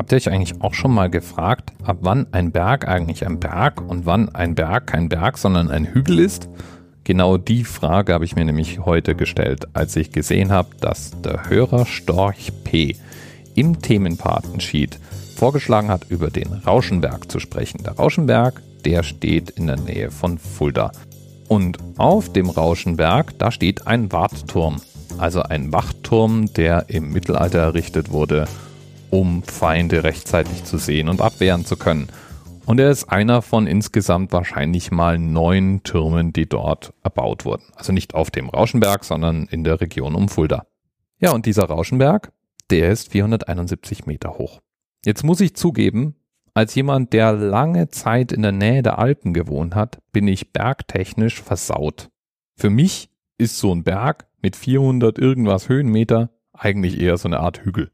Habt ihr euch eigentlich auch schon mal gefragt, ab wann ein Berg eigentlich ein Berg und wann ein Berg kein Berg, sondern ein Hügel ist? Genau die Frage habe ich mir nämlich heute gestellt, als ich gesehen habe, dass der Hörer Storch P. im Themenpatensheet vorgeschlagen hat, über den Rauschenberg zu sprechen. Der Rauschenberg, der steht in der Nähe von Fulda. Und auf dem Rauschenberg, da steht ein Wartturm, also ein Wachturm, der im Mittelalter errichtet wurde, um Feinde rechtzeitig zu sehen und abwehren zu können. Und er ist einer von insgesamt wahrscheinlich mal neun Türmen, die dort erbaut wurden. Also nicht auf dem Rauschenberg, sondern in der Region um Fulda. Ja, und dieser Rauschenberg, der ist 471 Meter hoch. Jetzt muss ich zugeben, als jemand, der lange Zeit in der Nähe der Alpen gewohnt hat, bin ich bergtechnisch versaut. Für mich ist so ein Berg mit 400 irgendwas Höhenmeter eigentlich eher so eine Art Hügel.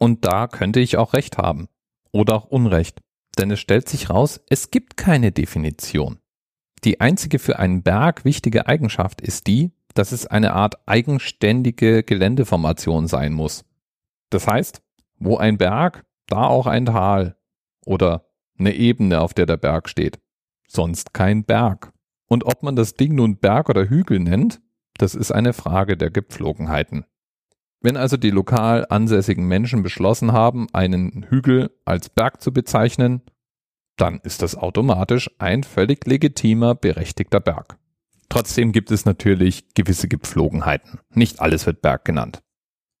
Und da könnte ich auch recht haben. Oder auch Unrecht. Denn es stellt sich raus, es gibt keine Definition. Die einzige für einen Berg wichtige Eigenschaft ist die, dass es eine Art eigenständige Geländeformation sein muss. Das heißt, wo ein Berg, da auch ein Tal oder eine Ebene, auf der der Berg steht. Sonst kein Berg. Und ob man das Ding nun Berg oder Hügel nennt, das ist eine Frage der Gepflogenheiten. Wenn also die lokal ansässigen Menschen beschlossen haben, einen Hügel als Berg zu bezeichnen, dann ist das automatisch ein völlig legitimer, berechtigter Berg. Trotzdem gibt es natürlich gewisse Gepflogenheiten. Nicht alles wird Berg genannt.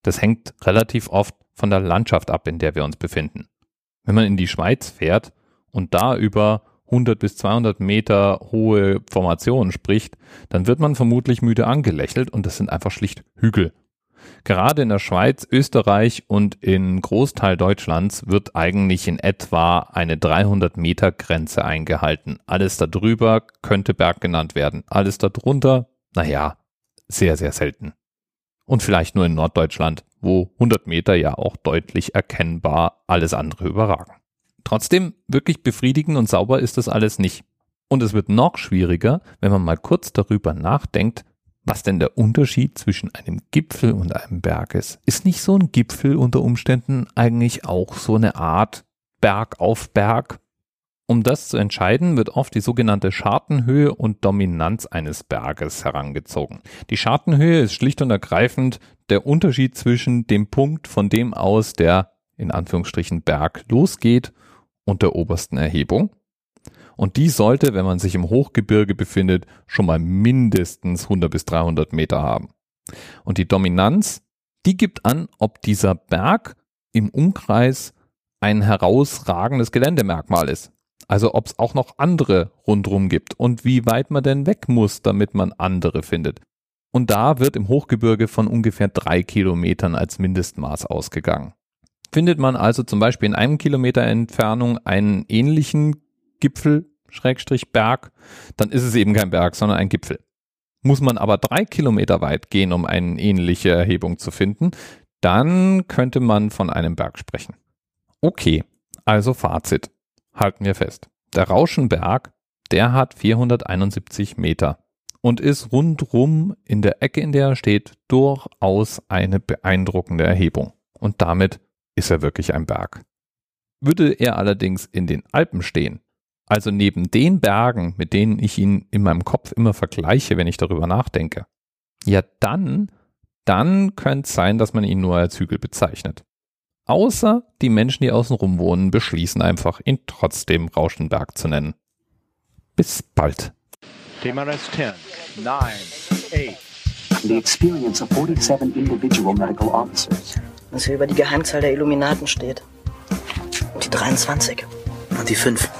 Das hängt relativ oft von der Landschaft ab, in der wir uns befinden. Wenn man in die Schweiz fährt und da über 100 bis 200 Meter hohe Formationen spricht, dann wird man vermutlich müde angelächelt und das sind einfach schlicht Hügel Gerade in der Schweiz, Österreich und in Großteil Deutschlands wird eigentlich in etwa eine 300 Meter Grenze eingehalten. Alles darüber könnte Berg genannt werden. Alles darunter, naja, sehr, sehr selten. Und vielleicht nur in Norddeutschland, wo 100 Meter ja auch deutlich erkennbar alles andere überragen. Trotzdem, wirklich befriedigend und sauber ist das alles nicht. Und es wird noch schwieriger, wenn man mal kurz darüber nachdenkt, was denn der Unterschied zwischen einem Gipfel und einem Berg ist. Ist nicht so ein Gipfel unter Umständen eigentlich auch so eine Art Berg auf Berg? Um das zu entscheiden, wird oft die sogenannte Schartenhöhe und Dominanz eines Berges herangezogen. Die Schartenhöhe ist schlicht und ergreifend der Unterschied zwischen dem Punkt, von dem aus der in Anführungsstrichen Berg losgeht und der obersten Erhebung. Und die sollte, wenn man sich im Hochgebirge befindet, schon mal mindestens 100 bis 300 Meter haben. Und die Dominanz, die gibt an, ob dieser Berg im Umkreis ein herausragendes Geländemerkmal ist. Also ob es auch noch andere rundherum gibt und wie weit man denn weg muss, damit man andere findet. Und da wird im Hochgebirge von ungefähr drei Kilometern als Mindestmaß ausgegangen. Findet man also zum Beispiel in einem Kilometer Entfernung einen ähnlichen Gipfel Schrägstrich Berg, dann ist es eben kein Berg, sondern ein Gipfel. Muss man aber drei Kilometer weit gehen, um eine ähnliche Erhebung zu finden, dann könnte man von einem Berg sprechen. Okay, also Fazit. Halten wir fest. Der Rauschenberg, der hat 471 Meter und ist rundrum in der Ecke, in der er steht, durchaus eine beeindruckende Erhebung. Und damit ist er wirklich ein Berg. Würde er allerdings in den Alpen stehen, also neben den Bergen, mit denen ich ihn in meinem Kopf immer vergleiche, wenn ich darüber nachdenke, ja dann, dann könnte es sein, dass man ihn nur als Hügel bezeichnet. Außer die Menschen, die außenrum wohnen, beschließen einfach, ihn trotzdem Rauschenberg zu nennen. Bis bald. Thema Rest 10, 9, 8. The experience of 47 individual medical officers. Was hier über die Geheimzahl der Illuminaten steht. Und die 23. Und die 5.